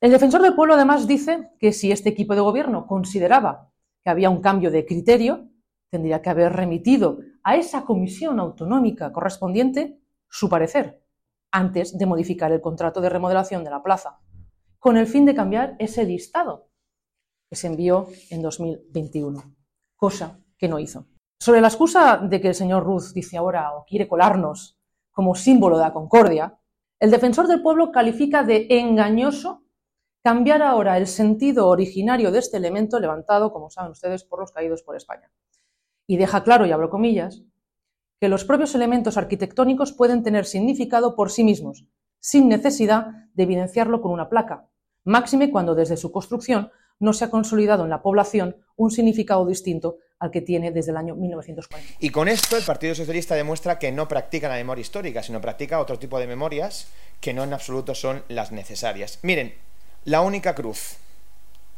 El defensor del pueblo además dice que si este equipo de gobierno consideraba que había un cambio de criterio, tendría que haber remitido a esa comisión autonómica correspondiente su parecer antes de modificar el contrato de remodelación de la plaza, con el fin de cambiar ese listado que se envió en 2021, cosa que no hizo. Sobre la excusa de que el señor Ruz dice ahora o quiere colarnos como símbolo de la concordia, el defensor del pueblo califica de engañoso cambiar ahora el sentido originario de este elemento levantado, como saben ustedes, por los caídos por España. Y deja claro, y abro comillas, que los propios elementos arquitectónicos pueden tener significado por sí mismos, sin necesidad de evidenciarlo con una placa, máxime cuando desde su construcción no se ha consolidado en la población un significado distinto al que tiene desde el año 1940. Y con esto el Partido Socialista demuestra que no practica la memoria histórica, sino practica otro tipo de memorias que no en absoluto son las necesarias. Miren, la única cruz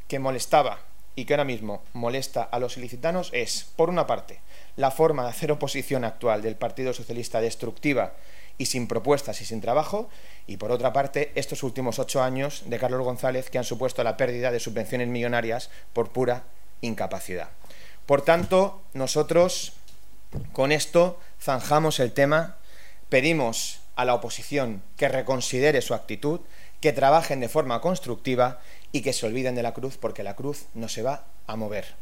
que molestaba y que ahora mismo molesta a los ilicitanos es, por una parte, la forma de hacer oposición actual del Partido Socialista destructiva y sin propuestas y sin trabajo, y por otra parte, estos últimos ocho años de Carlos González que han supuesto la pérdida de subvenciones millonarias por pura incapacidad. Por tanto, nosotros con esto zanjamos el tema, pedimos a la oposición que reconsidere su actitud, que trabajen de forma constructiva y que se olviden de la cruz porque la cruz no se va a mover.